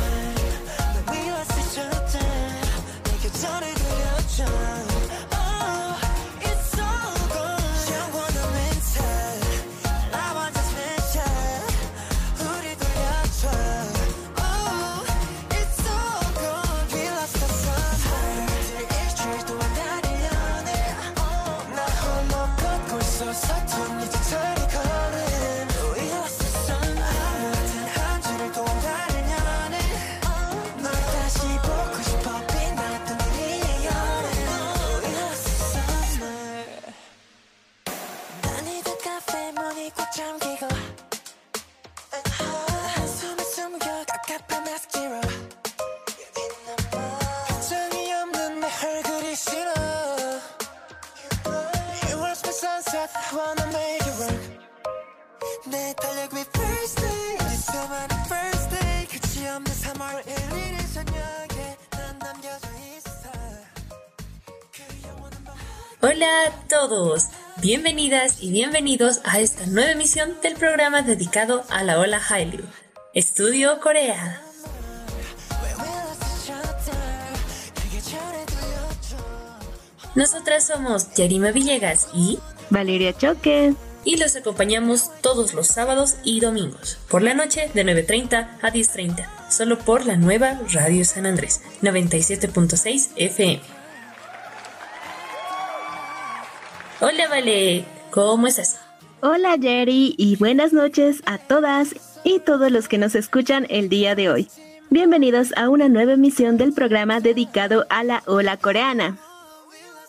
Hola todos, bienvenidas y bienvenidos a esta nueva emisión del programa dedicado a la ola Hallyu, Estudio Corea. Nosotras somos Yarima Villegas y Valeria Choque. Y los acompañamos todos los sábados y domingos, por la noche de 9.30 a 10.30, solo por la nueva Radio San Andrés, 97.6 FM. Hola Vale, ¿cómo estás? Hola Jerry y buenas noches a todas y todos los que nos escuchan el día de hoy. Bienvenidos a una nueva emisión del programa dedicado a la ola coreana.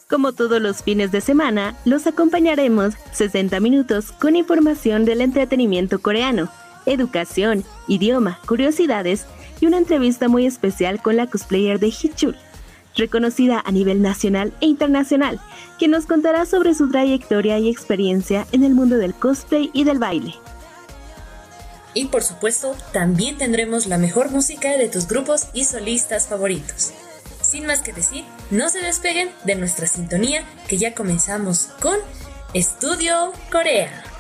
Como todos los fines de semana, los acompañaremos 60 minutos con información del entretenimiento coreano, educación, idioma, curiosidades y una entrevista muy especial con la cosplayer de Hichul, reconocida a nivel nacional e internacional, que nos contará sobre su trayectoria y experiencia en el mundo del cosplay y del baile. Y por supuesto, también tendremos la mejor música de tus grupos y solistas favoritos. Sin más que decir, no se despeguen de nuestra sintonía que ya comenzamos con Estudio Corea.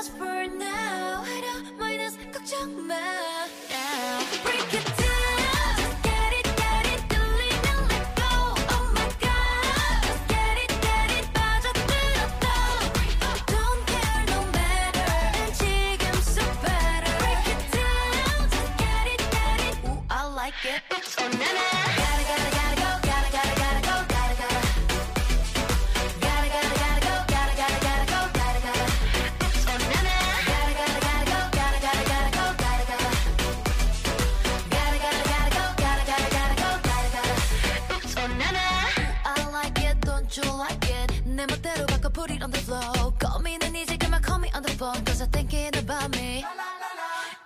just for now. I don't mind us 걱정 마. 내 멋대로 바꿔 put it on the floor 고민은 이제 그만 call me on the phone cause I'm thinking about me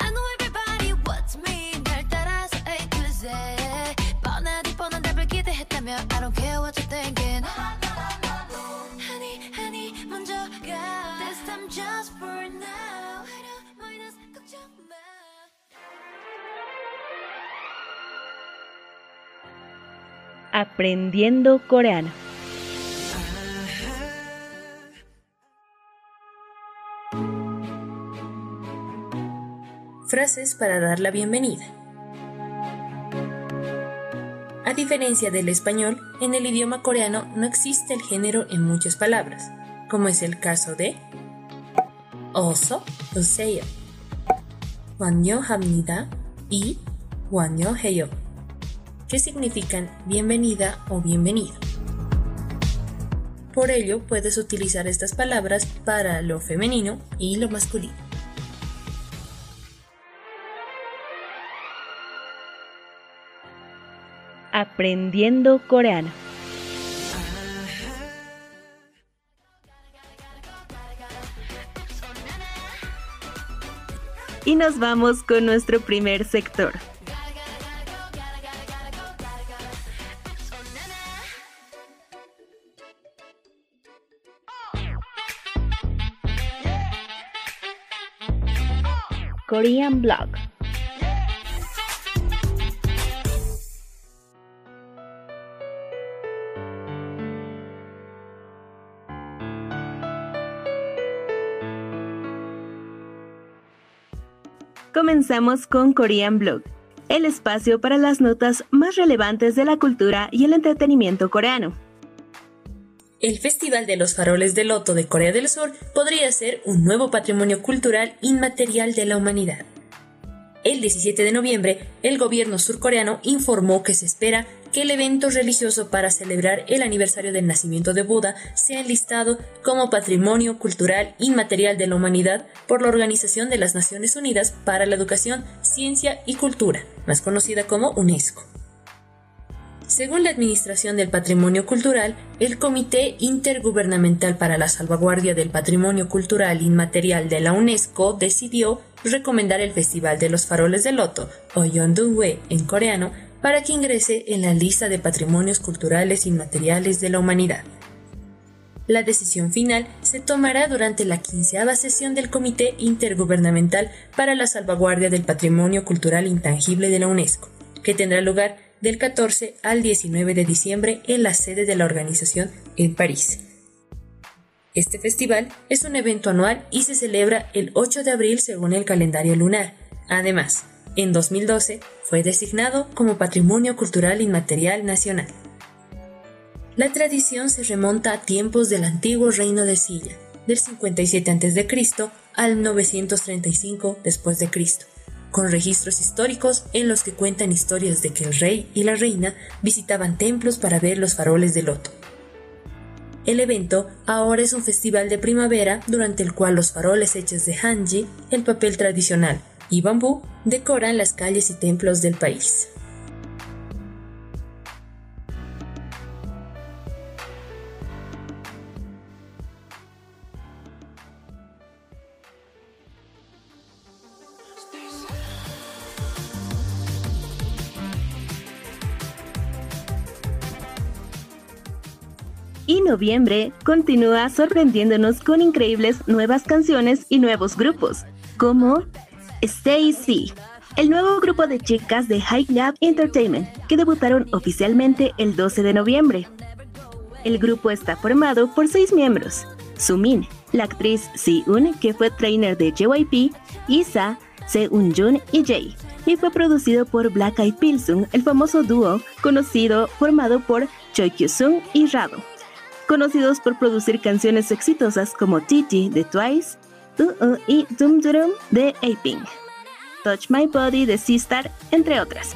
I know everybody wants me 날 따라서 A to Z 뻔하디 뻔한 답을 기대했다면 I don't care what you're thinking Honey honey 먼저 가 This time just for now minus 걱정 마 Aprendiendo coreano Para dar la bienvenida. A diferencia del español, en el idioma coreano no existe el género en muchas palabras, como es el caso de oso, useo, hamnida y heyo, que significan bienvenida o bienvenido. Por ello, puedes utilizar estas palabras para lo femenino y lo masculino. Aprendiendo coreano. Y nos vamos con nuestro primer sector. Korean Blog. Comenzamos con Korean Blog, el espacio para las notas más relevantes de la cultura y el entretenimiento coreano. El Festival de los Faroles de Loto de Corea del Sur podría ser un nuevo patrimonio cultural inmaterial de la humanidad. El 17 de noviembre, el gobierno surcoreano informó que se espera que el evento religioso para celebrar el aniversario del nacimiento de Buda sea enlistado como Patrimonio Cultural Inmaterial de la Humanidad por la Organización de las Naciones Unidas para la Educación, Ciencia y Cultura, más conocida como UNESCO. Según la Administración del Patrimonio Cultural, el Comité Intergubernamental para la Salvaguardia del Patrimonio Cultural Inmaterial de la UNESCO decidió recomendar el Festival de los Faroles de Loto, o Yeondungwe en coreano, para que ingrese en la lista de patrimonios culturales inmateriales de la humanidad. La decisión final se tomará durante la quinceava sesión del Comité Intergubernamental para la Salvaguardia del Patrimonio Cultural Intangible de la UNESCO, que tendrá lugar del 14 al 19 de diciembre en la sede de la organización en París. Este festival es un evento anual y se celebra el 8 de abril según el calendario lunar. Además, en 2012 fue designado como Patrimonio Cultural Inmaterial Nacional. La tradición se remonta a tiempos del antiguo reino de Silla, del 57 a.C. al 935 después de Cristo, con registros históricos en los que cuentan historias de que el rey y la reina visitaban templos para ver los faroles de loto. El evento ahora es un festival de primavera durante el cual los faroles hechos de hanji, el papel tradicional, y bambú decoran las calles y templos del país. Y noviembre continúa sorprendiéndonos con increíbles nuevas canciones y nuevos grupos, como Stacy, el nuevo grupo de chicas de High Lab Entertainment, que debutaron oficialmente el 12 de noviembre. El grupo está formado por seis miembros: Sumin, la actriz Si-un, que fue trainer de JYP, Isa, Se-un-jun y Jay, y fue producido por Black Eyed Pilsung, el famoso dúo conocido formado por Choi Kyu-sung y Rado, conocidos por producir canciones exitosas como Titi de Twice, Uh y Dum Dum de Aping, Touch My Body de Sistar, entre otras.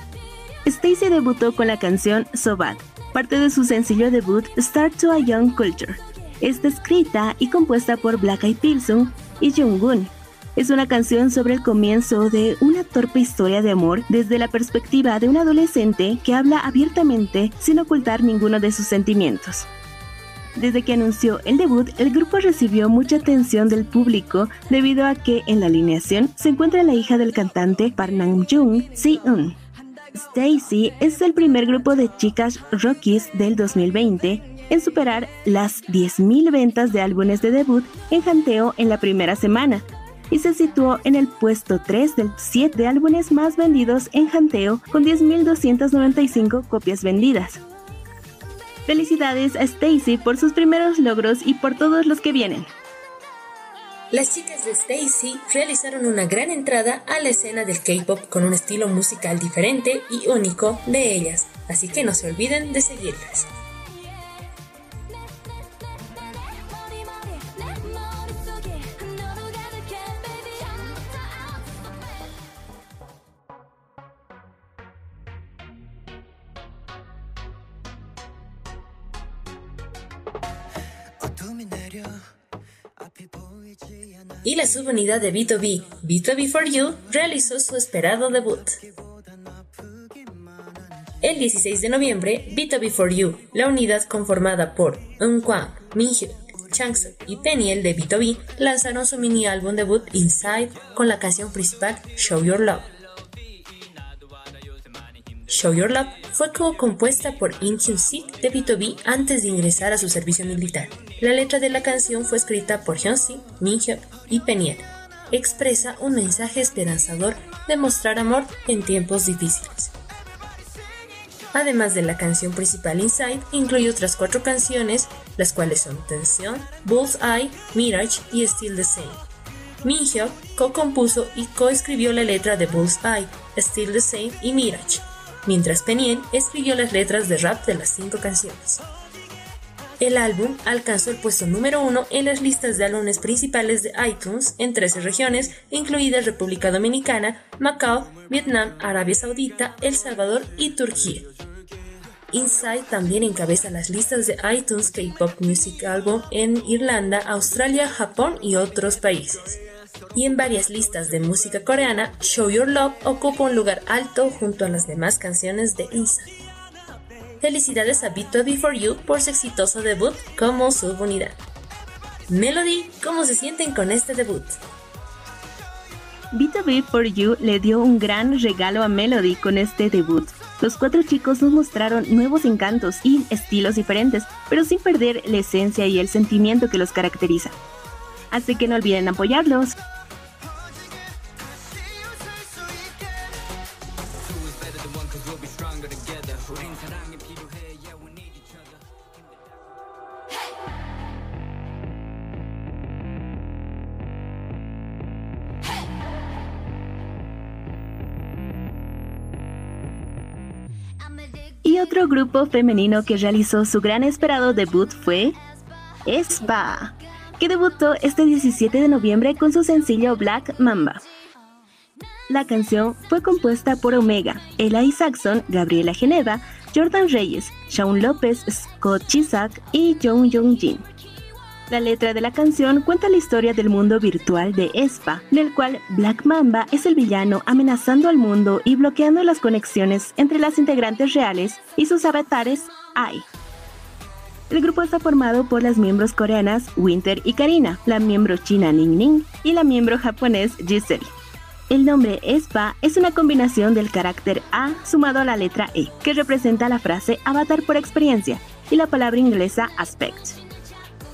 Stacy debutó con la canción So Bad, parte de su sencillo debut Start to a Young Culture. Está escrita y compuesta por Black Eyed Pilsung y Jungkook. Es una canción sobre el comienzo de una torpe historia de amor desde la perspectiva de un adolescente que habla abiertamente sin ocultar ninguno de sus sentimientos. Desde que anunció el debut, el grupo recibió mucha atención del público debido a que en la alineación se encuentra la hija del cantante Park Nam-jung, Si-eun. Stacy es el primer grupo de chicas rockies del 2020 en superar las 10.000 ventas de álbumes de debut en janteo en la primera semana y se situó en el puesto 3 del 7 de álbumes más vendidos en janteo con 10.295 copias vendidas. Felicidades a Stacy por sus primeros logros y por todos los que vienen. Las chicas de Stacy realizaron una gran entrada a la escena del K-pop con un estilo musical diferente y único de ellas, así que no se olviden de seguirlas. La subunidad de B2B, B2B4U, realizó su esperado debut. El 16 de noviembre, B2B4U, la unidad conformada por Eunkwang, Minhyuk, Changsu y Peniel de B2B, lanzaron su mini álbum debut Inside con la canción principal Show Your Love. Show Your Love fue co-compuesta por In Hyun-sik de B2B antes de ingresar a su servicio militar. La letra de la canción fue escrita por Hyun-sik, Min-hyuk y Peniel. Expresa un mensaje esperanzador de mostrar amor en tiempos difíciles. Además de la canción principal Inside, incluye otras cuatro canciones, las cuales son Tensión, Bullseye, Mirage y Still the Same. Min-hyuk co-compuso y co-escribió la letra de Bullseye, Still the Same y Mirage, mientras Penien escribió las letras de rap de las cinco canciones. El álbum alcanzó el puesto número uno en las listas de álbumes principales de iTunes en 13 regiones, incluidas República Dominicana, Macao, Vietnam, Arabia Saudita, El Salvador y Turquía. Inside también encabeza las listas de iTunes K-Pop Music Album en Irlanda, Australia, Japón y otros países y en varias listas de música coreana, Show Your Love ocupa un lugar alto junto a las demás canciones de Inside. Felicidades a B2B4U por su exitoso debut como subunidad. Melody, ¿cómo se sienten con este debut? B2B4U le dio un gran regalo a Melody con este debut. Los cuatro chicos nos mostraron nuevos encantos y estilos diferentes, pero sin perder la esencia y el sentimiento que los caracteriza así que no olviden apoyarlos. Grupo femenino que realizó su gran esperado debut fue Spa que debutó este 17 de noviembre con su sencillo Black Mamba. La canción fue compuesta por Omega, Eli Saxon, Gabriela Geneva, Jordan Reyes, Shaun López, Scott Chisak y Jung Jung Jin. La letra de la canción cuenta la historia del mundo virtual de Espa, en el cual Black Mamba es el villano amenazando al mundo y bloqueando las conexiones entre las integrantes reales y sus avatares AI. El grupo está formado por las miembros coreanas Winter y Karina, la miembro china Ning Ning y la miembro japonés Giselle. El nombre ESPA es una combinación del carácter A sumado a la letra E, que representa la frase avatar por experiencia, y la palabra inglesa aspect.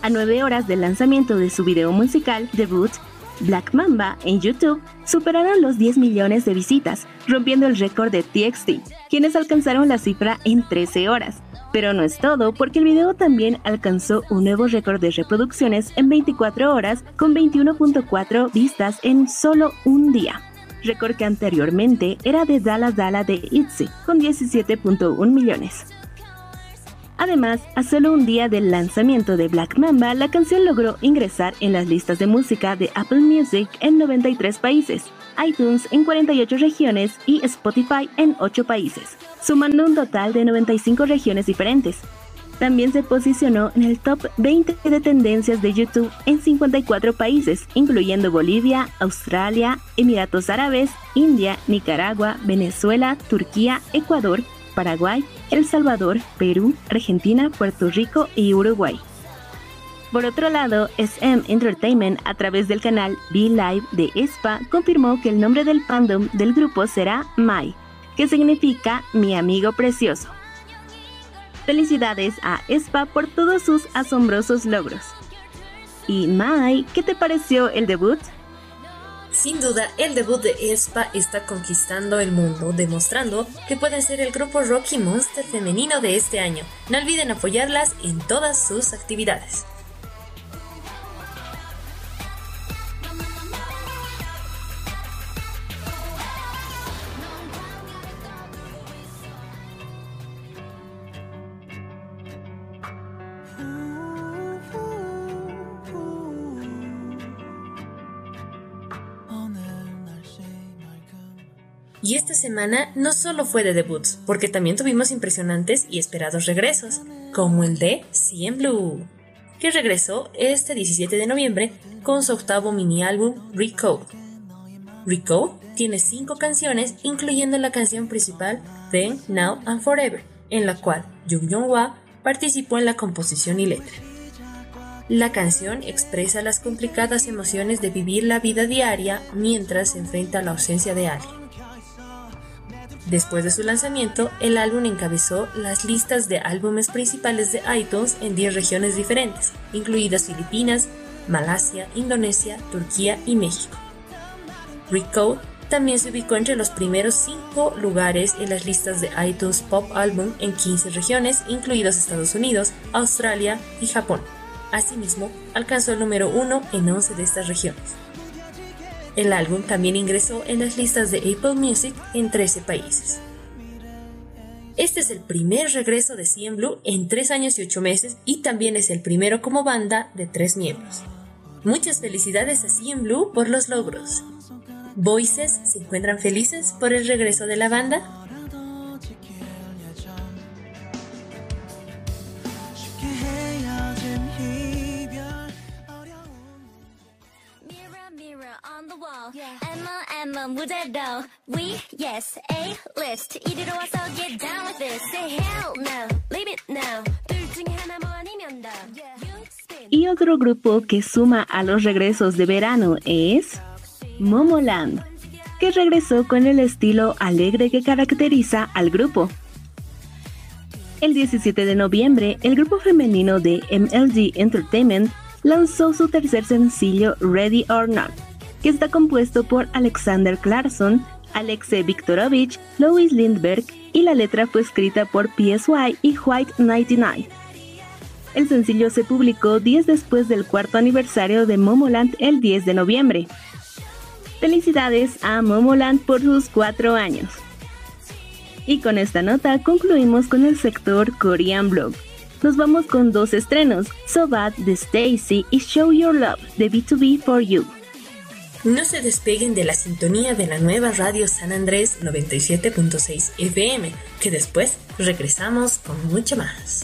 A nueve horas del lanzamiento de su video musical debut, Black Mamba en YouTube superaron los 10 millones de visitas, rompiendo el récord de TXT, quienes alcanzaron la cifra en 13 horas. Pero no es todo, porque el video también alcanzó un nuevo récord de reproducciones en 24 horas con 21.4 vistas en solo un día. Récord que anteriormente era de Dala Dala de ITZY con 17.1 millones. Además, a solo un día del lanzamiento de Black Mamba, la canción logró ingresar en las listas de música de Apple Music en 93 países, iTunes en 48 regiones y Spotify en 8 países, sumando un total de 95 regiones diferentes. También se posicionó en el top 20 de tendencias de YouTube en 54 países, incluyendo Bolivia, Australia, Emiratos Árabes, India, Nicaragua, Venezuela, Turquía, Ecuador, Paraguay, El Salvador, Perú, Argentina, Puerto Rico y Uruguay. Por otro lado, SM Entertainment, a través del canal Be Live de ESPA, confirmó que el nombre del fandom del grupo será Mai, que significa mi amigo precioso. Felicidades a ESPA por todos sus asombrosos logros. Y Mai, ¿qué te pareció el debut? Sin duda, el debut de Espa está conquistando el mundo, demostrando que pueden ser el grupo Rocky Monster femenino de este año. No olviden apoyarlas en todas sus actividades. Y esta semana no solo fue de debuts, porque también tuvimos impresionantes y esperados regresos, como el de CM Blue, que regresó este 17 de noviembre con su octavo mini álbum Recode. Recode tiene cinco canciones, incluyendo la canción principal Then, Now and Forever, en la cual Jung Young Hwa participó en la composición y letra. La canción expresa las complicadas emociones de vivir la vida diaria mientras se enfrenta a la ausencia de alguien. Después de su lanzamiento, el álbum encabezó las listas de álbumes principales de iTunes en 10 regiones diferentes, incluidas Filipinas, Malasia, Indonesia, Turquía y México. Recode también se ubicó entre los primeros 5 lugares en las listas de iTunes Pop Album en 15 regiones, incluidos Estados Unidos, Australia y Japón. Asimismo, alcanzó el número 1 en 11 de estas regiones. El álbum también ingresó en las listas de Apple Music en 13 países. Este es el primer regreso de CM Blue en 3 años y 8 meses y también es el primero como banda de 3 miembros. Muchas felicidades a CM Blue por los logros. Voices se encuentran felices por el regreso de la banda Y otro grupo que suma a los regresos de verano es Momoland, que regresó con el estilo alegre que caracteriza al grupo. El 17 de noviembre, el grupo femenino de MLG Entertainment lanzó su tercer sencillo Ready or Not, que está compuesto por Alexander Clarkson, Alexei Viktorovich, Lois Lindbergh y la letra fue escrita por PSY y White 99. El sencillo se publicó días después del cuarto aniversario de Momoland el 10 de noviembre. Felicidades a Momoland por sus cuatro años. Y con esta nota concluimos con el sector Korean Blog. Nos vamos con dos estrenos, So Bad de Stacy y Show Your Love de B2B for You. No se despeguen de la sintonía de la nueva radio San Andrés 97.6 FM, que después regresamos con mucho más.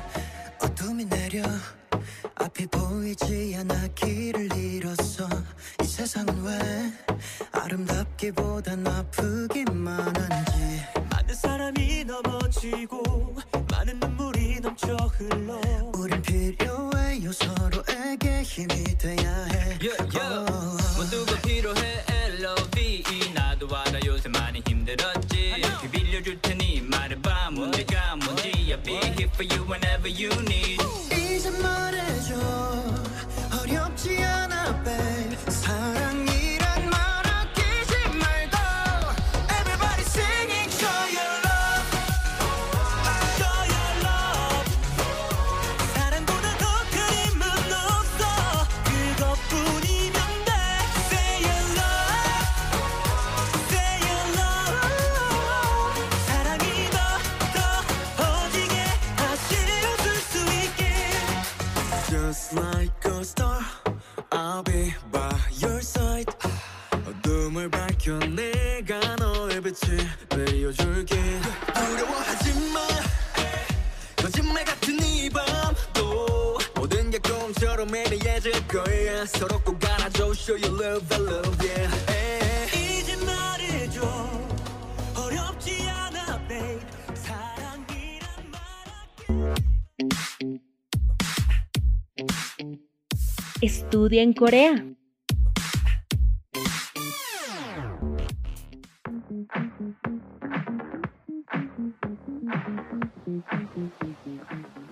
En Corea.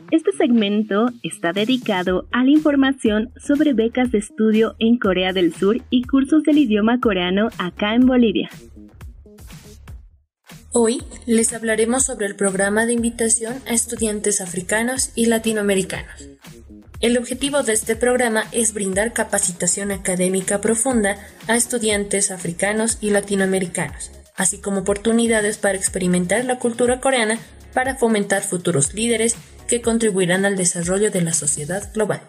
Este segmento está dedicado a la información sobre becas de estudio en Corea del Sur y cursos del idioma coreano acá en Bolivia. Hoy les hablaremos sobre el programa de invitación a estudiantes africanos y latinoamericanos. El objetivo de este programa es brindar capacitación académica profunda a estudiantes africanos y latinoamericanos, así como oportunidades para experimentar la cultura coreana para fomentar futuros líderes que contribuirán al desarrollo de la sociedad global.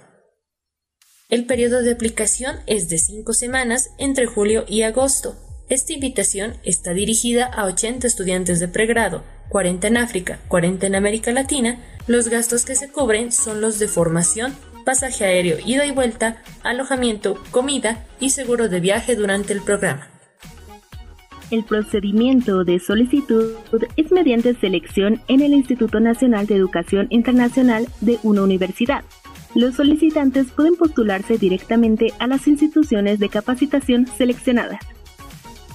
El periodo de aplicación es de cinco semanas entre julio y agosto. Esta invitación está dirigida a 80 estudiantes de pregrado, 40 en África, 40 en América Latina. Los gastos que se cubren son los de formación, pasaje aéreo ida y vuelta, alojamiento, comida y seguro de viaje durante el programa. El procedimiento de solicitud es mediante selección en el Instituto Nacional de Educación Internacional de una universidad. Los solicitantes pueden postularse directamente a las instituciones de capacitación seleccionadas.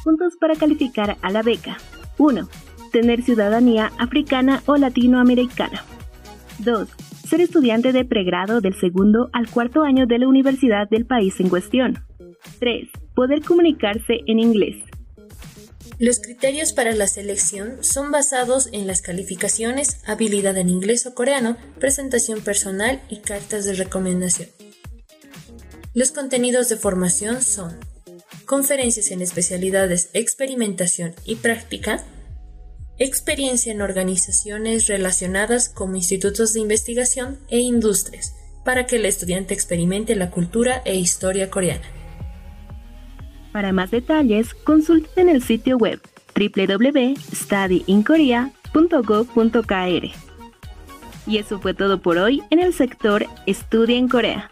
Puntos para calificar a la beca. 1. Tener ciudadanía africana o latinoamericana. 2. Ser estudiante de pregrado del segundo al cuarto año de la universidad del país en cuestión. 3. Poder comunicarse en inglés. Los criterios para la selección son basados en las calificaciones, habilidad en inglés o coreano, presentación personal y cartas de recomendación. Los contenidos de formación son conferencias en especialidades experimentación y práctica, experiencia en organizaciones relacionadas como institutos de investigación e industrias, para que el estudiante experimente la cultura e historia coreana. Para más detalles, consulten el sitio web www.studyinkorea.gov.kr. Y eso fue todo por hoy en el sector Estudia en Corea.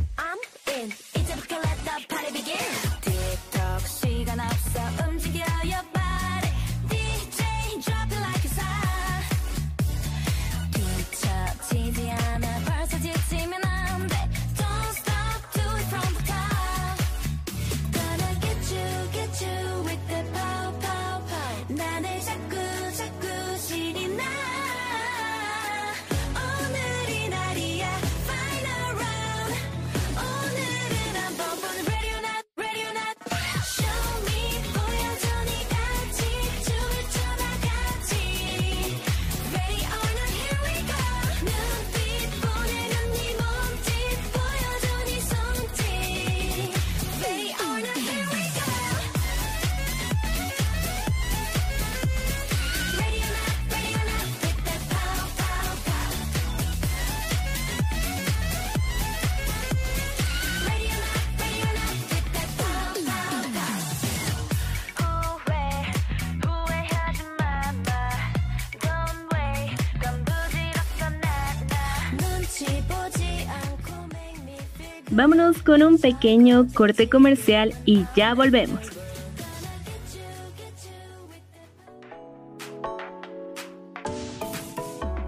Vámonos con un pequeño corte comercial y ya volvemos.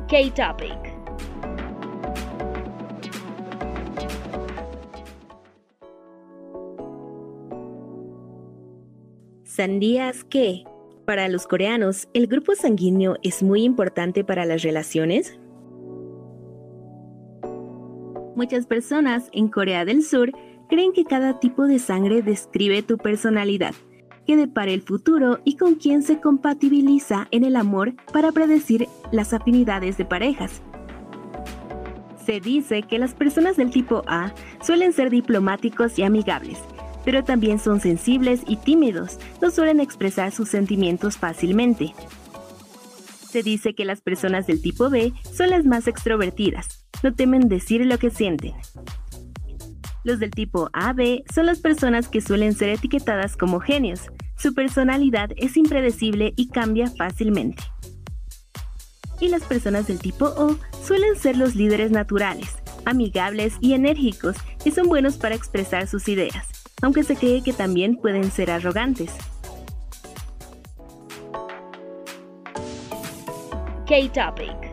K-Topic. ¿Sandías qué? Para los coreanos, ¿el grupo sanguíneo es muy importante para las relaciones? Muchas personas en Corea del Sur creen que cada tipo de sangre describe tu personalidad, que depara el futuro y con quién se compatibiliza en el amor para predecir las afinidades de parejas. Se dice que las personas del tipo A suelen ser diplomáticos y amigables, pero también son sensibles y tímidos, no suelen expresar sus sentimientos fácilmente. Se dice que las personas del tipo B son las más extrovertidas, no temen decir lo que sienten. Los del tipo AB son las personas que suelen ser etiquetadas como genios. Su personalidad es impredecible y cambia fácilmente. Y las personas del tipo O suelen ser los líderes naturales, amigables y enérgicos y son buenos para expresar sus ideas, aunque se cree que también pueden ser arrogantes. K-Topic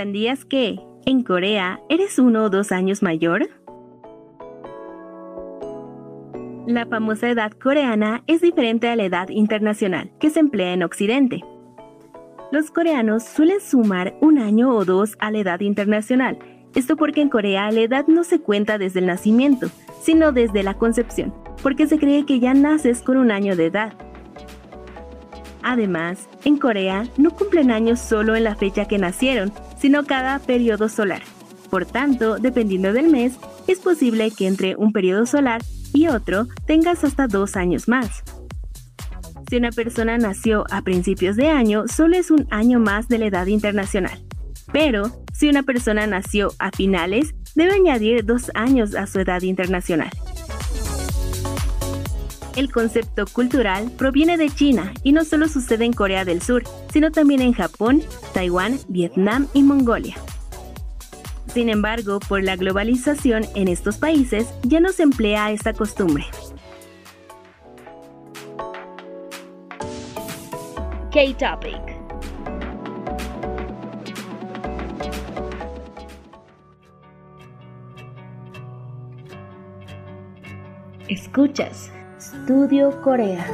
¿Sandías que, en Corea, eres uno o dos años mayor? La famosa edad coreana es diferente a la edad internacional que se emplea en Occidente. Los coreanos suelen sumar un año o dos a la edad internacional, esto porque en Corea la edad no se cuenta desde el nacimiento, sino desde la concepción, porque se cree que ya naces con un año de edad. Además, en Corea no cumplen años solo en la fecha que nacieron, sino cada periodo solar. Por tanto, dependiendo del mes, es posible que entre un periodo solar y otro tengas hasta dos años más. Si una persona nació a principios de año, solo es un año más de la edad internacional. Pero, si una persona nació a finales, debe añadir dos años a su edad internacional. El concepto cultural proviene de China y no solo sucede en Corea del Sur, sino también en Japón, Taiwán, Vietnam y Mongolia. Sin embargo, por la globalización en estos países ya no se emplea esta costumbre. K-Topic Escuchas Estudio Corea.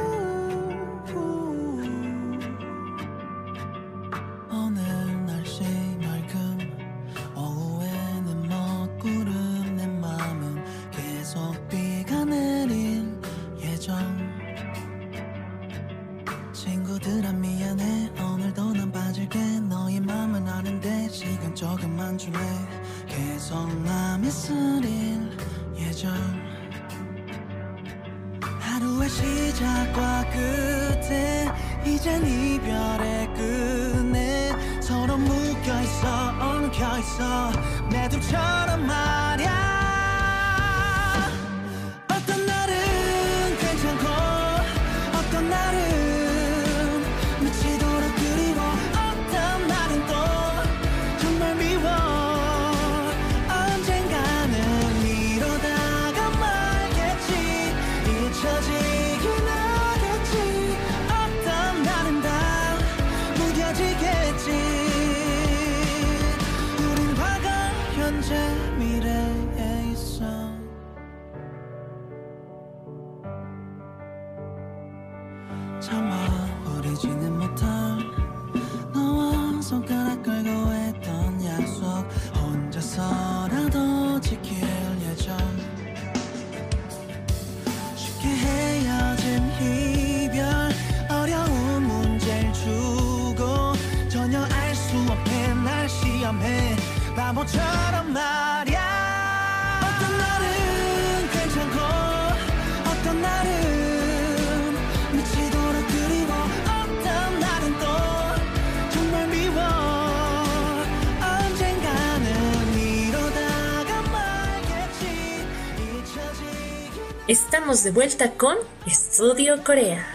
Estamos de vuelta con Estudio Corea.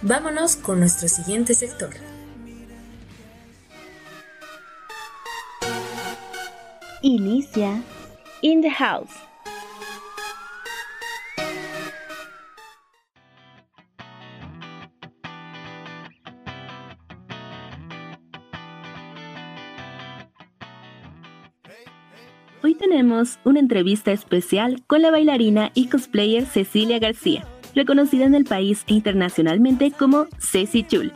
Vámonos con nuestro siguiente sector. Inicia In the House. Una entrevista especial con la bailarina y cosplayer Cecilia García, reconocida en el país e internacionalmente como Ceci Chul.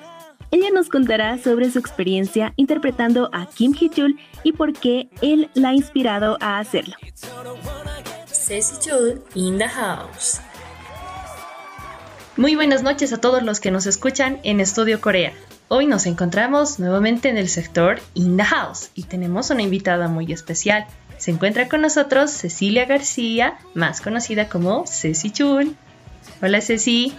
Ella nos contará sobre su experiencia interpretando a Kim Hee-chul y por qué él la ha inspirado a hacerlo. Ceci Chul in the house. Muy buenas noches a todos los que nos escuchan en Estudio Corea. Hoy nos encontramos nuevamente en el sector In the House y tenemos una invitada muy especial. Se encuentra con nosotros Cecilia García, más conocida como Ceci Chul. Hola Ceci.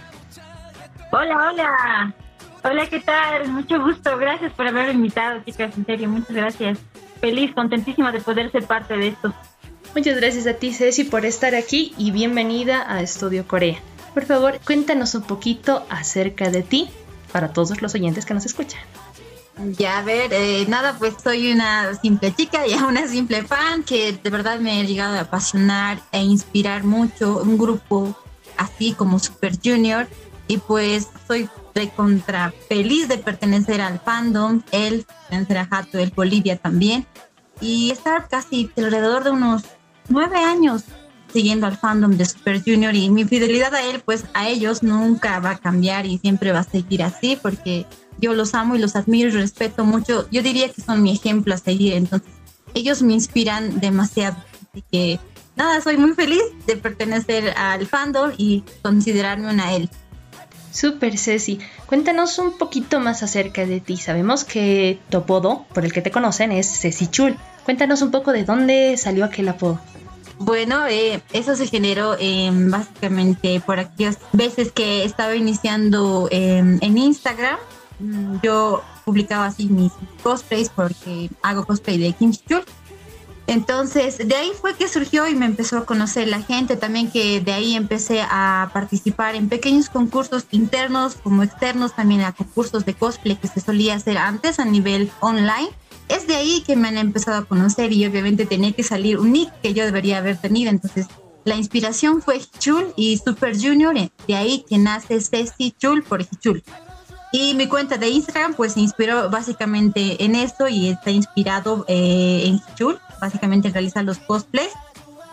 Hola, hola. Hola, ¿qué tal? Mucho gusto. Gracias por haberme invitado, chicas. En serio, muchas gracias. Feliz, contentísima de poder ser parte de esto. Muchas gracias a ti, Ceci, por estar aquí y bienvenida a Estudio Corea. Por favor, cuéntanos un poquito acerca de ti para todos los oyentes que nos escuchan. Ya, a ver, eh, nada, pues soy una simple chica y una simple fan que de verdad me ha llegado a apasionar e inspirar mucho un grupo así como Super Junior. Y pues soy contra feliz de pertenecer al fandom, él pertenecer el Bolivia también. Y estar casi alrededor de unos nueve años siguiendo al fandom de Super Junior y mi fidelidad a él, pues a ellos nunca va a cambiar y siempre va a seguir así porque yo los amo y los admiro y respeto mucho. Yo diría que son mi ejemplo a seguir, entonces ellos me inspiran demasiado. Así que nada, soy muy feliz de pertenecer al fandom y considerarme una él. Super Ceci, cuéntanos un poquito más acerca de ti. Sabemos que tu apodo, por el que te conocen, es Ceci Chul. Cuéntanos un poco de dónde salió aquel apodo. Bueno, eh, eso se generó eh, básicamente por aquellas veces que estaba iniciando eh, en Instagram. Mm, yo publicaba así mis cosplays porque hago cosplay de Kim Chul entonces, de ahí fue que surgió y me empezó a conocer la gente, también que de ahí empecé a participar en pequeños concursos internos como externos, también a concursos de cosplay que se solía hacer antes a nivel online. Es de ahí que me han empezado a conocer y obviamente tenía que salir un nick que yo debería haber tenido, entonces la inspiración fue Hichul y Super Junior, de ahí que nace Ceci Chul por Hichul. Y mi cuenta de Instagram pues se inspiró básicamente en esto y está inspirado eh, en Hichul básicamente realizar los cosplays.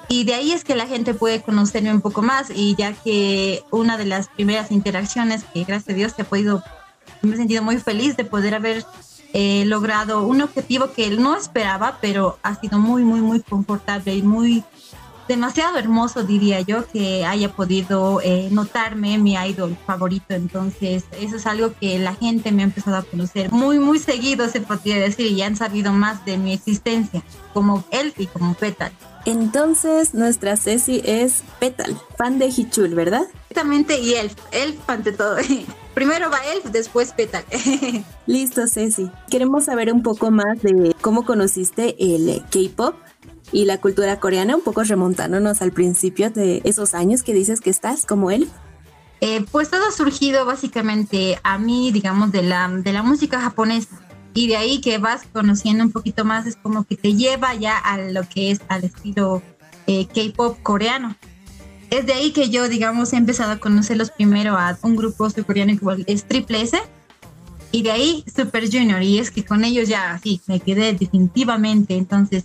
Y de ahí es que la gente puede conocerme un poco más y ya que una de las primeras interacciones que gracias a Dios se ha podido, me he sentido muy feliz de poder haber eh, logrado un objetivo que no esperaba, pero ha sido muy, muy, muy confortable y muy demasiado hermoso, diría yo, que haya podido eh, notarme mi idol favorito. Entonces, eso es algo que la gente me ha empezado a conocer muy, muy seguido, se podría decir, y han sabido más de mi existencia como Elf y como Petal. Entonces, nuestra Ceci es Petal, fan de Hichul, ¿verdad? Exactamente, y Elf, Elf ante todo. Primero va Elf, después Petal. Listo, Ceci. Queremos saber un poco más de cómo conociste el K-pop y la cultura coreana, un poco remontándonos al principio de esos años que dices que estás como él? Eh, pues todo ha surgido básicamente a mí, digamos, de la, de la música japonesa. Y de ahí que vas conociendo un poquito más, es como que te lleva ya a lo que es al estilo eh, K-pop coreano. Es de ahí que yo, digamos, he empezado a conocerlos primero a un grupo surcoreano que es Triple S. Y de ahí Super Junior. Y es que con ellos ya, sí, me quedé definitivamente. Entonces,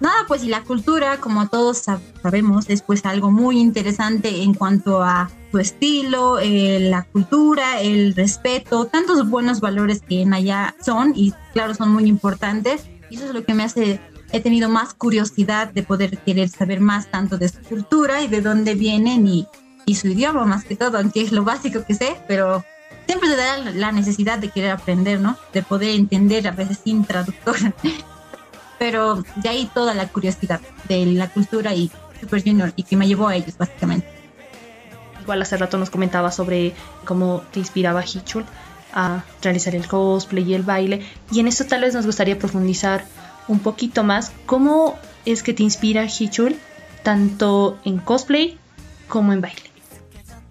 Nada, pues y la cultura, como todos sabemos, es pues algo muy interesante en cuanto a su estilo, eh, la cultura, el respeto, tantos buenos valores que en allá son y claro, son muy importantes. Y eso es lo que me hace, he tenido más curiosidad de poder querer saber más tanto de su cultura y de dónde vienen y, y su idioma más que todo, aunque es lo básico que sé, pero siempre te da la necesidad de querer aprender, ¿no? De poder entender a veces sin traductor. Pero de ahí toda la curiosidad de la cultura y Super Junior y que me llevó a ellos básicamente. Igual hace rato nos comentaba sobre cómo te inspiraba Hichul a realizar el cosplay y el baile. Y en esto tal vez nos gustaría profundizar un poquito más. ¿Cómo es que te inspira Hichul tanto en cosplay como en baile?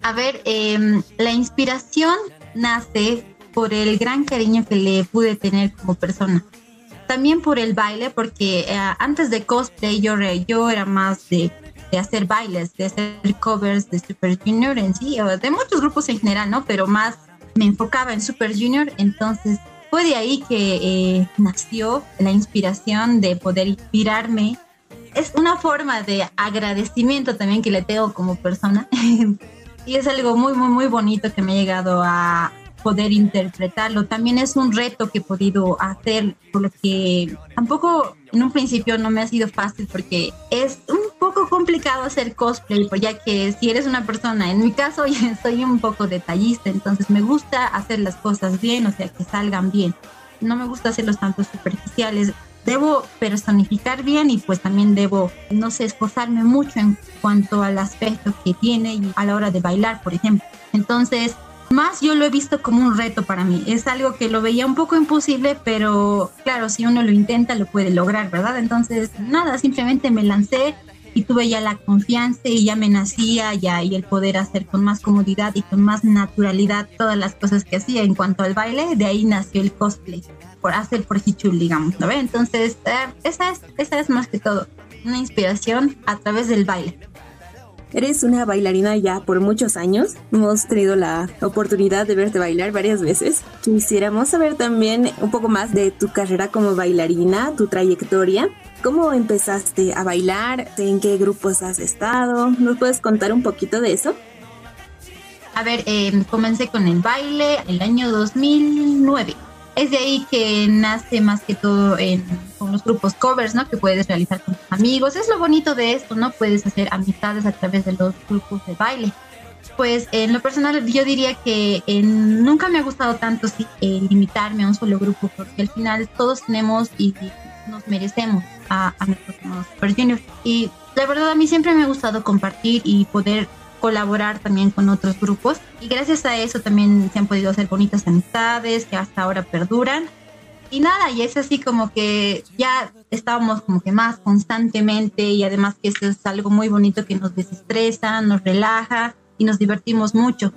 A ver, em, la inspiración nace por el gran cariño que le pude tener como persona. También por el baile, porque eh, antes de cosplay yo, yo era más de, de, hacer bailes, de hacer covers de Super Junior en sí, de muchos grupos en general, ¿no? Pero más me enfocaba en Super Junior, entonces fue de ahí que eh, nació la inspiración de poder inspirarme. Es una forma de agradecimiento también que le tengo como persona. y es algo muy, muy, muy bonito que me ha llegado a, poder interpretarlo. También es un reto que he podido hacer, por lo que tampoco en un principio no me ha sido fácil porque es un poco complicado hacer cosplay, pues ya que si eres una persona, en mi caso soy un poco detallista, entonces me gusta hacer las cosas bien, o sea, que salgan bien. No me gusta hacerlos tanto superficiales. Debo personificar bien y pues también debo, no sé, esforzarme mucho en cuanto al aspecto que tiene y a la hora de bailar, por ejemplo. Entonces, más yo lo he visto como un reto para mí. Es algo que lo veía un poco imposible, pero claro, si uno lo intenta, lo puede lograr, ¿verdad? Entonces, nada, simplemente me lancé y tuve ya la confianza y ya me nacía ya y el poder hacer con más comodidad y con más naturalidad todas las cosas que hacía en cuanto al baile, de ahí nació el cosplay, por hacer por Hichul, digamos, ¿no? Entonces, eh, esa, es, esa es más que todo, una inspiración a través del baile. Eres una bailarina ya por muchos años. Hemos tenido la oportunidad de verte bailar varias veces. Quisiéramos saber también un poco más de tu carrera como bailarina, tu trayectoria. ¿Cómo empezaste a bailar? ¿En qué grupos has estado? ¿Nos puedes contar un poquito de eso? A ver, eh, comencé con el baile el año 2009 es de ahí que nace más que todo en, con los grupos covers, ¿no? Que puedes realizar con tus amigos. Es lo bonito de esto, ¿no? Puedes hacer amistades a través de los grupos de baile. Pues en lo personal yo diría que nunca me ha gustado tanto sí, limitarme a un solo grupo, porque al final todos tenemos y nos merecemos a, a nuestros Super Juniors. Y la verdad a mí siempre me ha gustado compartir y poder colaborar también con otros grupos y gracias a eso también se han podido hacer bonitas amistades que hasta ahora perduran. Y nada, y es así como que ya estábamos como que más constantemente y además que eso es algo muy bonito que nos desestresa, nos relaja y nos divertimos mucho.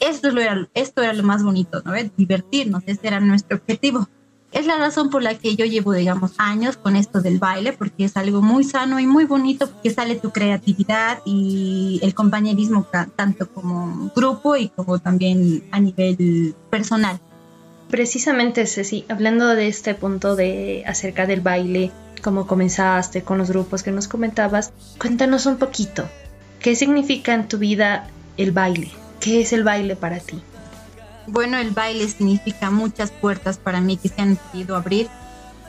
Esto, era, esto era lo más bonito, ¿no? Divertirnos, ese era nuestro objetivo es la razón por la que yo llevo, digamos, años con esto del baile, porque es algo muy sano y muy bonito, que sale tu creatividad y el compañerismo tanto como grupo y como también a nivel personal. Precisamente, Ceci, hablando de este punto de acerca del baile, cómo comenzaste con los grupos que nos comentabas, cuéntanos un poquito, ¿qué significa en tu vida el baile? ¿Qué es el baile para ti? Bueno, el baile significa muchas puertas para mí que se han podido abrir,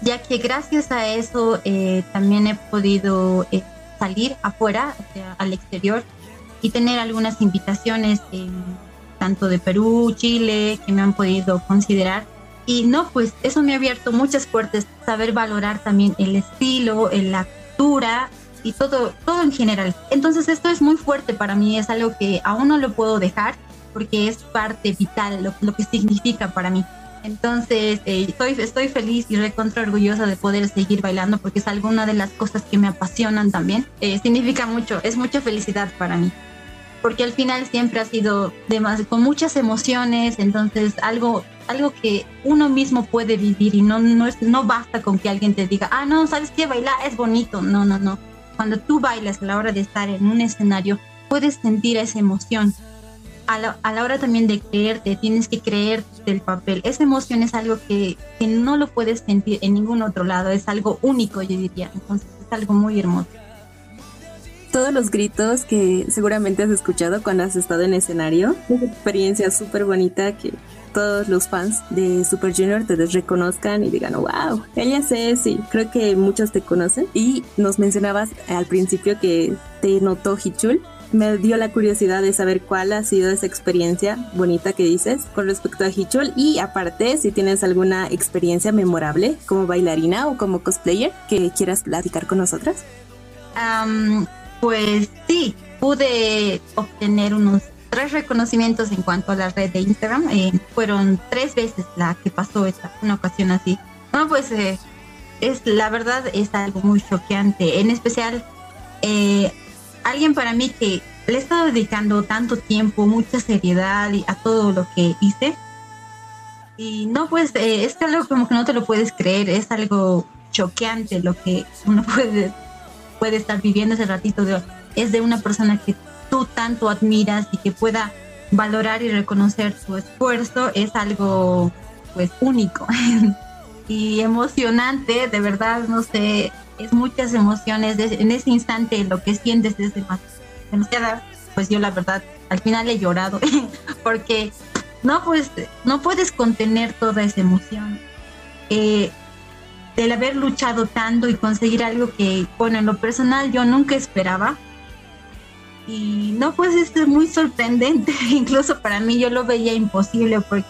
ya que gracias a eso eh, también he podido eh, salir afuera, al exterior, y tener algunas invitaciones tanto de Perú, Chile, que me han podido considerar. Y no, pues eso me ha abierto muchas puertas, saber valorar también el estilo, la cultura y todo, todo en general. Entonces esto es muy fuerte para mí, es algo que aún no lo puedo dejar porque es parte vital, lo, lo que significa para mí. Entonces, eh, estoy, estoy feliz y recontra orgullosa de poder seguir bailando porque es alguna de las cosas que me apasionan también. Eh, significa mucho, es mucha felicidad para mí. Porque al final siempre ha sido con muchas emociones, entonces algo, algo que uno mismo puede vivir y no, no, es, no basta con que alguien te diga, ah, no, ¿sabes qué? Bailar es bonito. No, no, no. Cuando tú bailas a la hora de estar en un escenario, puedes sentir esa emoción a la, a la, hora también de creerte, tienes que creer del papel. Esa emoción es algo que, que, no lo puedes sentir en ningún otro lado, es algo único, yo diría. Entonces es algo muy hermoso. Todos los gritos que seguramente has escuchado cuando has estado en escenario, una experiencia súper bonita que todos los fans de Super Junior te reconozcan y digan, wow, ella es sí, creo que muchos te conocen. Y nos mencionabas al principio que te notó Hichul me dio la curiosidad de saber cuál ha sido esa experiencia bonita que dices con respecto a Hichul y aparte si tienes alguna experiencia memorable como bailarina o como cosplayer que quieras platicar con nosotras. pues sí, pude obtener unos tres reconocimientos en cuanto a la red de Instagram. Eh, fueron tres veces la que pasó esta, una ocasión así. No, pues eh, es la verdad es algo muy choqueante. En especial, eh, alguien para mí que le he estado dedicando tanto tiempo, mucha seriedad a todo lo que hice. Y no, pues es algo como que no te lo puedes creer, es algo choqueante lo que uno puede, puede estar viviendo ese ratito de es de una persona que tú tanto admiras y que pueda valorar y reconocer su esfuerzo es algo pues único y emocionante, de verdad, no sé, es muchas emociones en ese instante lo que sientes es demasiada, pues yo la verdad al final he llorado porque no pues no puedes contener toda esa emoción. Eh, del haber luchado tanto y conseguir algo que, bueno, en lo personal yo nunca esperaba, y no, pues es muy sorprendente, incluso para mí yo lo veía imposible porque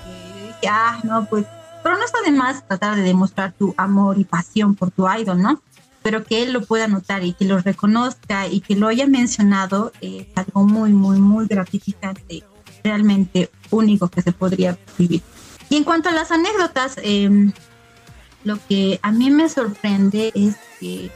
dije, ah, no, pues, pero no está de más tratar de demostrar tu amor y pasión por tu idol, ¿no? Pero que él lo pueda notar y que lo reconozca y que lo haya mencionado es algo muy, muy, muy gratificante, realmente único que se podría vivir. Y en cuanto a las anécdotas, em, lo que a mí me sorprende es que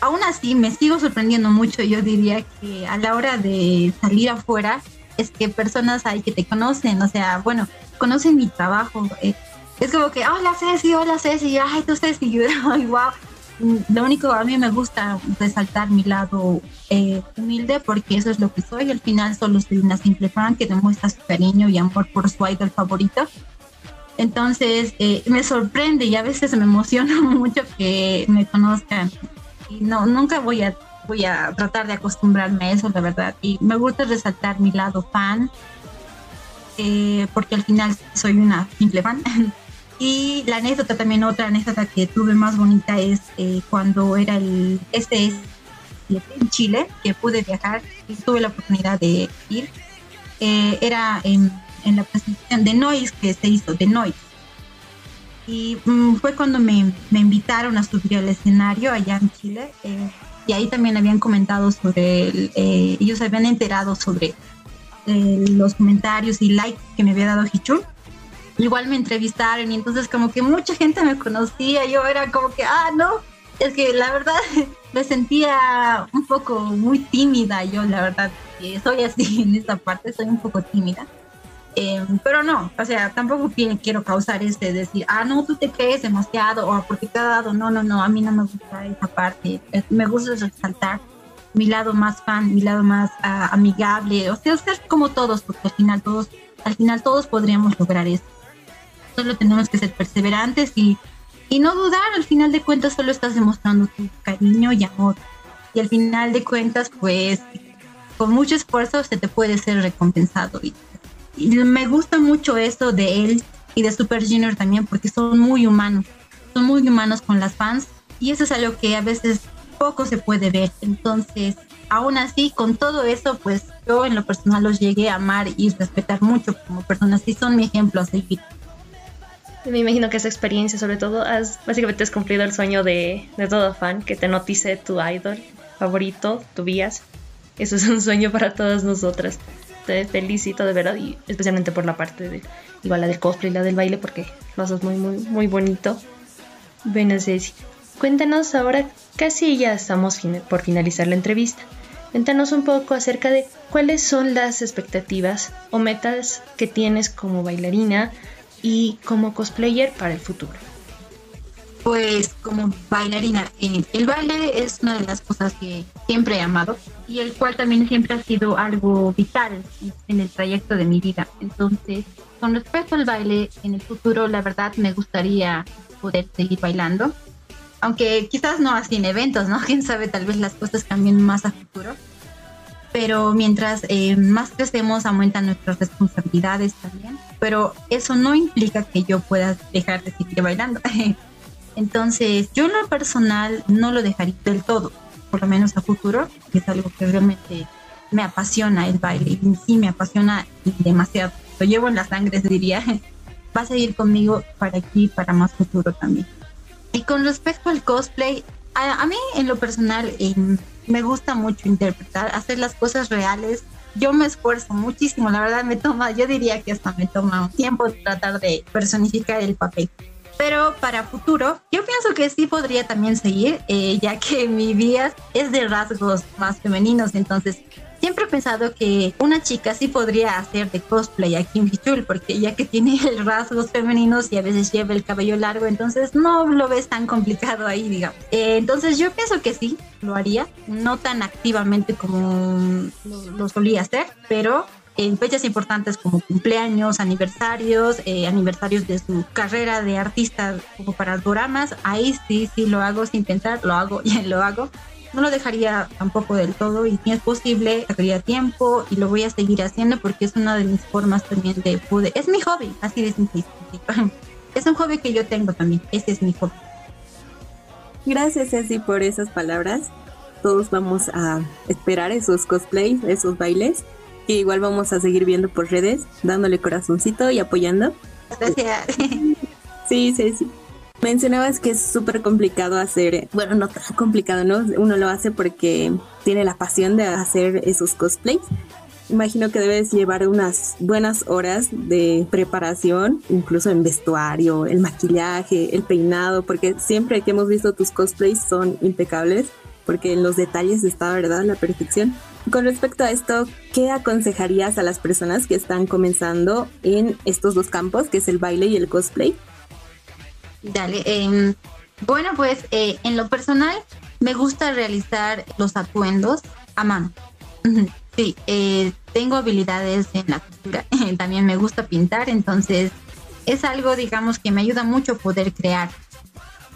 aún así me sigo sorprendiendo mucho. Yo diría que a la hora de salir afuera, es que personas hay que te conocen, o sea, bueno, conocen mi trabajo. Eh, es como que, hola Ceci, hola Ceci, ay, tú Ceci, ay, wow. Lo único a mí me gusta resaltar mi lado eh, humilde porque eso es lo que soy. Al final solo soy una simple fan que demuestra su cariño y amor por su idol favorito. Entonces eh, me sorprende y a veces me emociona mucho que me conozcan no, nunca voy a, voy a tratar de acostumbrarme a eso, la verdad. Y me gusta resaltar mi lado fan, eh, porque al final soy una simple fan. y la anécdota también, otra anécdota que tuve más bonita es eh, cuando era el este en Chile, que pude viajar y tuve la oportunidad de ir. Eh, era en, en, la presentación de Noise que se hizo, de Noise y mm, fue cuando me, me, invitaron a subir al escenario allá en Chile. Eh, y ahí también habían comentado sobre, ellos habían enterado sobre los comentarios y likes que me había dado Hichul. Igual me entrevistaron y entonces como que mucha gente me conocía, yo era como que, ah, no, es que la verdad me sentía un poco muy tímida, yo la verdad, soy así en esta parte, soy un poco tímida. Em, pero no, o sea, tampoco quiero causar este decir, ah, no, tú te crees demasiado o porque te ha dado, no, no, no, a mí no me gusta esa parte, me gusta resaltar mi lado más fan, mi lado más ah, amigable, o sea, ser como todos, porque al final todos, al final todos podríamos lograr eso. Solo tenemos que ser perseverantes y, y no dudar, al final de cuentas solo estás demostrando tu cariño y amor. Y al final de cuentas, pues, con mucho esfuerzo se te puede ser recompensado. Y me gusta mucho eso de él y de Super Junior también porque son muy humanos, son muy humanos con las fans y eso es algo que a veces poco se puede ver. Entonces, aún así, con todo eso, pues yo en lo personal los llegué a amar y respetar mucho como personas y son mi ejemplo a seguir. Me imagino que esa experiencia, sobre todo, has, básicamente has cumplido el sueño de, de todo fan, que te notice tu idol favorito, tu vías. Eso es un sueño para todas nosotras te felicito de verdad y especialmente por la parte de igual la del cosplay y la del baile porque lo haces muy muy muy bonito. Bueno Ceci, cuéntanos ahora casi ya estamos por finalizar la entrevista. Cuéntanos un poco acerca de cuáles son las expectativas o metas que tienes como bailarina y como cosplayer para el futuro. Pues como bailarina, eh, el baile es una de las cosas que siempre he amado y el cual también siempre ha sido algo vital en el trayecto de mi vida. Entonces, con respecto al baile, en el futuro, la verdad me gustaría poder seguir bailando, aunque quizás no así en eventos, ¿no? Quién sabe, tal vez las cosas cambien más a futuro. Pero mientras eh, más crecemos, aumentan nuestras responsabilidades también. Pero eso no implica que yo pueda dejar de seguir bailando. Entonces, yo en lo personal no lo dejaría del todo, por lo menos a futuro, que es algo que realmente me apasiona el baile, y sí me apasiona demasiado. Lo llevo en la sangre, diría. Va a seguir conmigo para aquí, para más futuro también. Y con respecto al cosplay, a, mí en lo personal em, me gusta mucho interpretar, hacer las cosas reales. Yo me esfuerzo muchísimo, la verdad me toma, yo diría que hasta me toma tiempo tratar de personificar el papel. Pero para futuro, yo pienso que sí podría también seguir, eh, ya que mi vida es de rasgos más femeninos, entonces siempre he pensado que una chica sí podría hacer de cosplay a Kim Hichul, porque ya que tiene rasgos femeninos y a veces lleva el cabello largo, entonces no lo ves tan complicado ahí, digamos. Eh, entonces yo pienso que sí, lo haría, no tan activamente como lo solía hacer, pero en fechas importantes como cumpleaños, aniversarios, eh, aniversarios de su carrera de artista como para doramas, ahí sí, sí lo hago sin pensar, lo hago y lo hago. No lo dejaría tampoco del todo y si es posible, sacaría tiempo y lo voy a seguir haciendo porque es una de mis formas también de poder. Es mi hobby, así de simple. Es un hobby que yo tengo también, ese es mi hobby. Gracias, Ceci, por esas palabras. Todos vamos a esperar esos cosplays, esos bailes que igual vamos a seguir viendo por redes, dándole corazoncito y apoyando. Gracias. Sí, sí, sí. Mencionabas que es súper complicado hacer, bueno, no tan complicado, ¿no? Uno lo hace porque tiene la pasión de hacer esos cosplays. Imagino que debes llevar unas buenas horas de preparación, incluso en vestuario, el maquillaje, el peinado, porque siempre que hemos visto tus cosplays son impecables, porque en los detalles está, ¿verdad? La perfección. Con respecto a esto, ¿qué aconsejarías a las personas que están comenzando en estos dos campos, que es el baile y el cosplay? Dale, em, bueno, pues eh, en lo personal me gusta realizar los atuendos a mano. Sí, eh, tengo habilidades en la cultura, también me gusta pintar, entonces es algo, digamos, que me ayuda mucho poder crear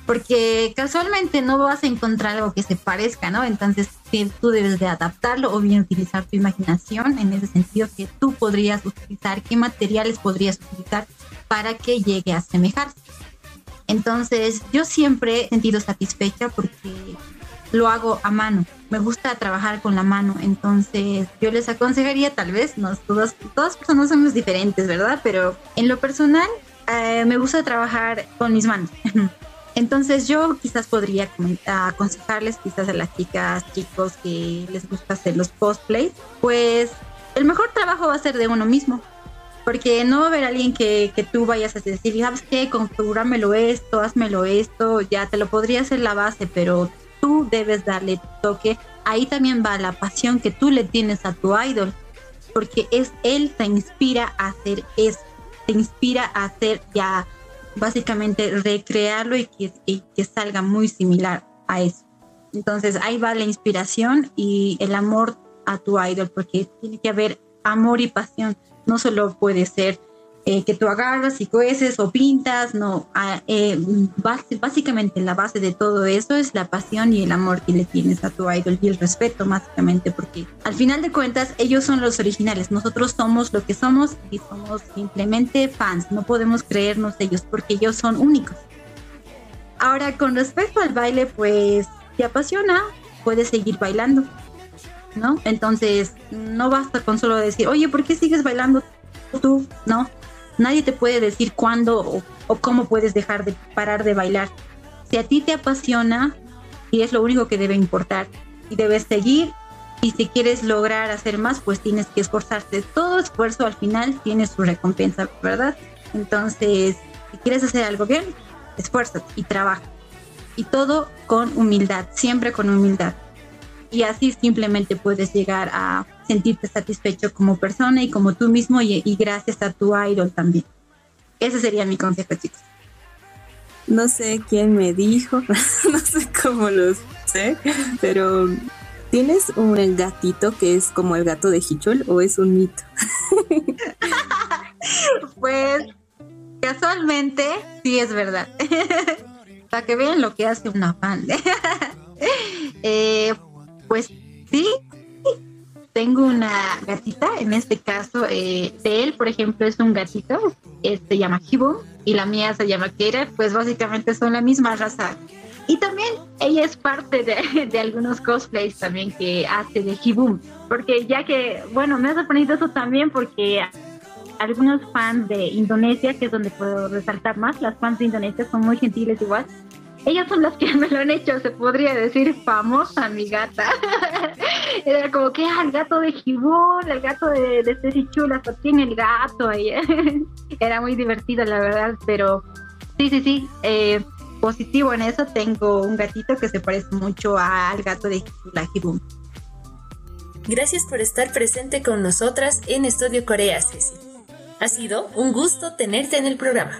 porque casualmente no vas a encontrar algo que se parezca, ¿no? Entonces tú debes de adaptarlo o bien utilizar tu imaginación en ese sentido que tú podrías utilizar, qué materiales podrías utilizar para que llegue a asemejarse. Entonces yo siempre he sentido satisfecha porque lo hago a mano. Me gusta trabajar con la mano. Entonces yo les aconsejaría, tal vez, no, todas, todas personas somos diferentes, ¿verdad? Pero en lo personal eh, me gusta trabajar con mis manos. Entonces yo quizás podría aconsejarles quizás a las chicas, chicos que les gusta hacer los cosplays, pues el mejor trabajo va a ser de uno mismo. Porque no va a haber alguien que, que tú vayas a decir, ¿sabes qué? Configurámelo esto, házmelo esto, ya te lo podría hacer la base, pero tú debes darle toque. Ahí también va la pasión que tú le tienes a tu idol, porque es él te inspira a hacer eso, te inspira a hacer ya básicamente recrearlo y que, que salga muy similar a eso. Entonces ahí va la inspiración y el amor a tu idol, porque tiene que haber amor y pasión. No solo puede ser eh, que tú agarras y cueces o pintas, no. Eh, básicamente la base de todo eso es la pasión y el amor que le tienes a tu idol y el respeto, básicamente, porque al final de cuentas ellos son los originales, nosotros somos lo que somos y somos simplemente fans, no podemos creernos ellos porque ellos son únicos. Ahora, con respecto al baile, pues te apasiona, puedes seguir bailando, ¿no? Entonces, no basta con solo decir, oye, ¿por qué sigues bailando tú? No, Nadie te puede decir cuándo o, cómo puedes dejar de parar de bailar. Si a ti te apasiona, y es lo único que debe importar, y debes seguir, y si quieres lograr hacer más, pues tienes que esforzarte. Todo esfuerzo al final tiene su recompensa, ¿verdad? Entonces, si quieres hacer algo bien, esfuérzate y trabaja. Y todo con humildad, siempre con humildad. Y así simplemente puedes llegar a sentirte satisfecho como persona y como tú mismo y, gracias a tu idol también. Ese sería mi consejo, chicos. No sé quién me dijo, no sé cómo lo sé, pero ¿tienes un gatito que es como el gato de Hichol o es un mito? pues casualmente sí es verdad. Para que vean lo que hace una fan. Eh, pues sí, tengo una gatita, en este caso, eh, de él, por ejemplo, es un gatito, se llama Hibo, y la mía se llama Kera, pues básicamente son la misma raza. Y también ella es parte de, de, algunos cosplays también que hace de Hibum, porque ya que, bueno, me ha sorprendido eso también porque algunos fans de Indonesia, que es donde puedo resaltar más, las fans de Indonesia son muy gentiles igual, ellas son las que me lo han hecho, se podría decir, famosa mi gata. Era como que, ah, el gato de Gibón, el gato de, de Ceci Chula, tiene el gato. Era muy divertido, la verdad, pero sí, sí, sí. Eh, positivo en eso, tengo un gatito que se parece mucho al gato de la Gibón. Gracias por estar presente con nosotras en Estudio Corea, Ceci. Ha sido un gusto tenerte en el programa.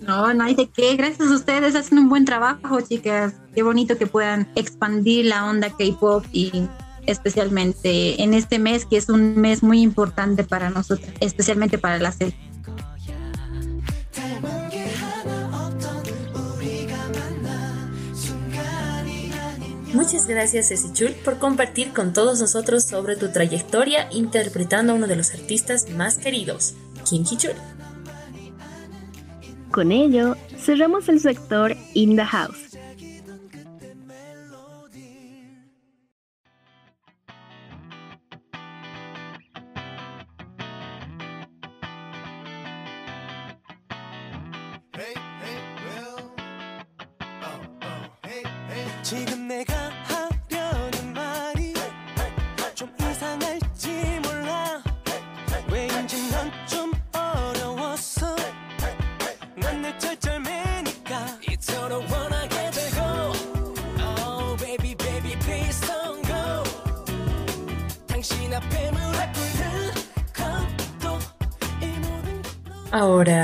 No, no hay de qué. Gracias a ustedes. Hacen un buen trabajo, chicas. Qué bonito que puedan expandir la onda K-pop y especialmente en este mes, que es un mes muy importante para nosotros, especialmente para la serie. Muchas gracias, Ceci Chul, por compartir con todos nosotros sobre tu trayectoria interpretando a uno de los artistas más queridos, Kim Ki-chul. Con ello, cerramos el sector In the House.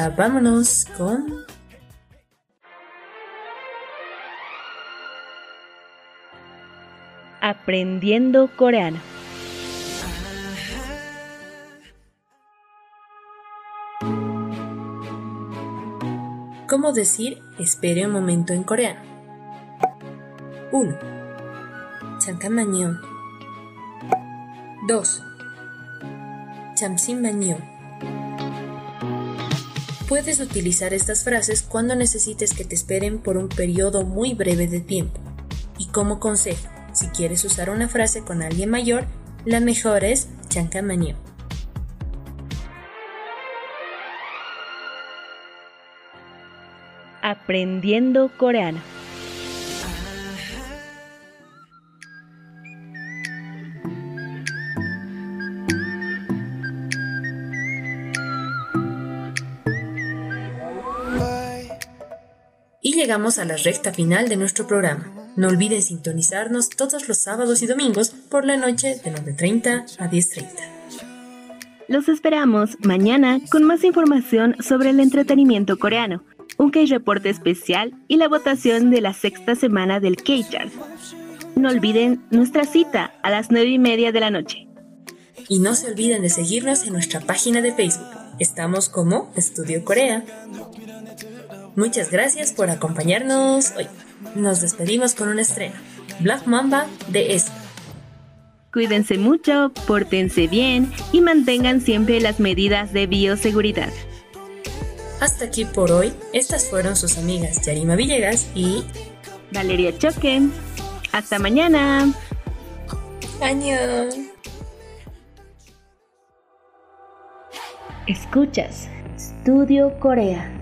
Ahora vámonos con... Aprendiendo coreano. ¿Cómo decir espere un momento en coreano? 1. 잠깐만요. 2. 잠시만요. Puedes utilizar estas frases cuando necesites que te esperen por un periodo muy breve de tiempo. Y como consejo, si quieres usar una frase con alguien mayor, la mejor es chancamanio. Aprendiendo coreano. Llegamos a la recta final de nuestro programa. No olvides sintonizarnos todos los sábados y domingos por la noche de 9.30 a 10.30. Los esperamos mañana con más información sobre el entretenimiento coreano, un K-Reporte especial y la votación de la sexta semana del K-Chart. No olviden nuestra cita a las 9 y media de la noche. Y no se olviden de seguirnos en nuestra página de Facebook. Estamos como Estudio Corea. Muchas gracias por acompañarnos hoy. Nos despedimos con un estreno. Black Mamba de S. Cuídense mucho, pórtense bien y mantengan siempre las medidas de bioseguridad. Hasta aquí por hoy. Estas fueron sus amigas Yarima Villegas y Valeria Choque. Hasta mañana. Año. Escuchas Estudio Corea.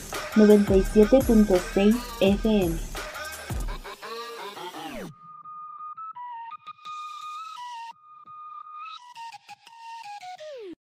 97.6 FM.